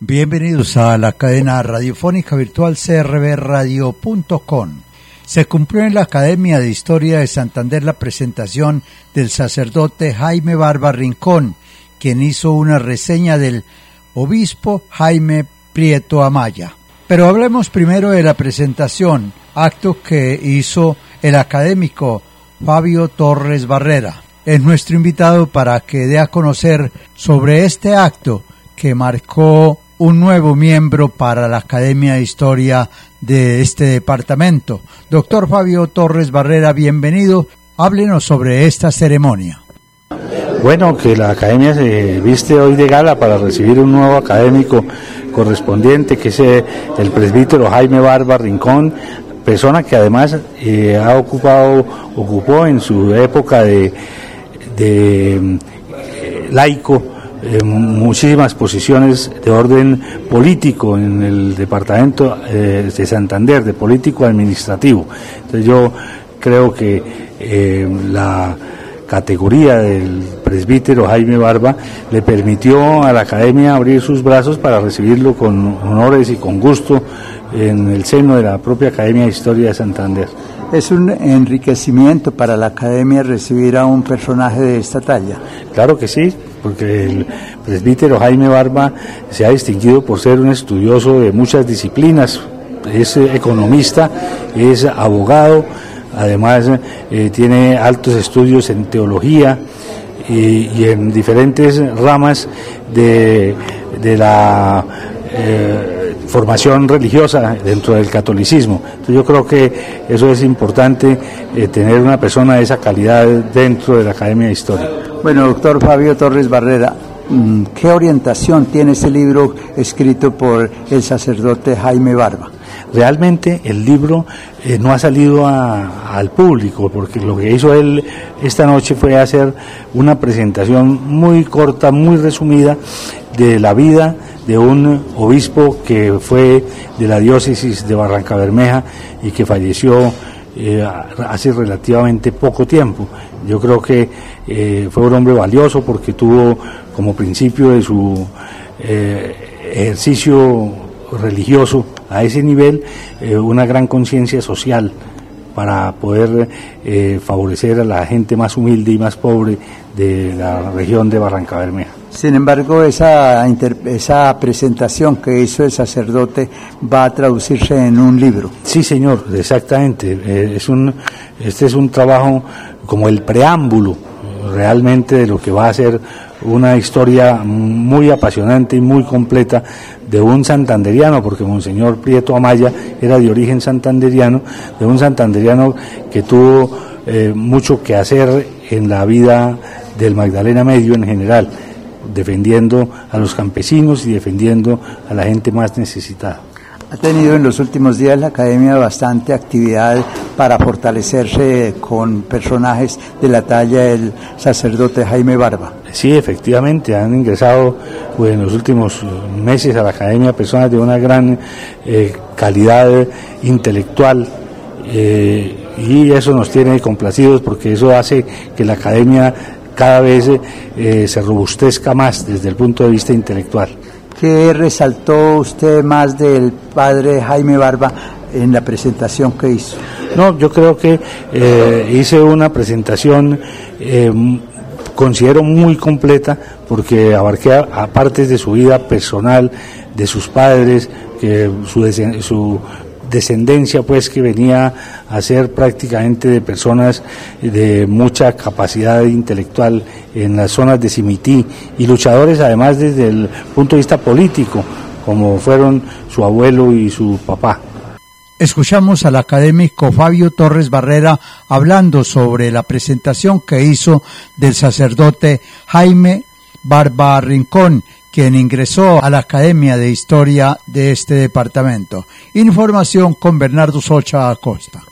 Bienvenidos a la cadena radiofónica virtual crbradio.com. Se cumplió en la Academia de Historia de Santander la presentación del sacerdote Jaime Barba Rincón, quien hizo una reseña del obispo Jaime Prieto Amaya. Pero hablemos primero de la presentación, acto que hizo el académico Fabio Torres Barrera. Es nuestro invitado para que dé a conocer sobre este acto que marcó un nuevo miembro para la Academia de Historia de este departamento. Doctor Fabio Torres Barrera, bienvenido. Háblenos sobre esta ceremonia. Bueno, que la academia se viste hoy de gala para recibir un nuevo académico correspondiente, que es eh, el presbítero Jaime Barba Rincón, persona que además eh, ha ocupado, ocupó en su época de, de eh, laico, muchísimas posiciones de orden político en el departamento de Santander, de político administrativo. Entonces yo creo que la categoría del presbítero Jaime Barba le permitió a la academia abrir sus brazos para recibirlo con honores y con gusto en el seno de la propia Academia de Historia de Santander. Es un enriquecimiento para la academia recibir a un personaje de esta talla. Claro que sí, porque el presbítero Jaime Barba se ha distinguido por ser un estudioso de muchas disciplinas, es economista, es abogado, además eh, tiene altos estudios en teología y, en diferentes ramas de, la eh, formación religiosa dentro del catolicismo. Entonces yo creo que eso es importante, eh, tener una persona de esa calidad dentro de la Academia de Historia. Bueno, doctor Fabio Torres Barrera, ¿qué orientación tiene ese libro escrito por el sacerdote Jaime Barba? Realmente el libro eh, no ha salido al público, porque lo que hizo él esta noche fue hacer una presentación muy corta, muy resumida de la vida de un obispo que fue de la diócesis de Barranca Bermeja y que falleció eh, hace relativamente poco tiempo. Yo creo que eh, fue un hombre valioso porque tuvo como principio de su ejercicio religioso a ese nivel eh, una gran conciencia social para poder eh, favorecer a la gente más humilde y más pobre de la región de Barranca Bermeja. Sin embargo, esa, esa presentación que hizo el sacerdote va a traducirse en un libro. Sí, señor, exactamente. Eh, es un, este es un trabajo como el preámbulo realmente de lo que va a ser una historia muy apasionante y muy completa de un santanderiano, porque Monseñor Prieto Amaya era de origen santanderiano, de un santanderiano que tuvo eh, mucho que hacer en la vida del Magdalena Medio en general, defendiendo a los campesinos y defendiendo a la gente más necesitada. Ha tenido en los últimos días la academia bastante actividad para fortalecerse con personajes de la talla del sacerdote Jaime Barba. Sí, efectivamente, han ingresado pues, en los últimos meses a la academia personas de una gran eh, calidad intelectual. Eh, y eso nos tiene complacidos porque eso hace que la academia cada vez eh, se robustezca más desde el punto de vista intelectual. ¿Qué resaltó usted más del padre Jaime Barba en la presentación que hizo? No, yo creo que eh, hice una presentación, eh, considero muy completa, porque abarqué a, partes de su vida personal, de sus padres, que su, su descendencia pues que venía a ser prácticamente de personas de mucha capacidad intelectual en las zonas de Simití y luchadores además desde el punto de vista político como fueron su abuelo y su papá. Escuchamos al académico Fabio Torres Barrera hablando sobre la presentación que hizo del sacerdote Jaime Barba Rincón quien ingresó a la Academia de Historia de este departamento. Información con Bernardo Socha Acosta.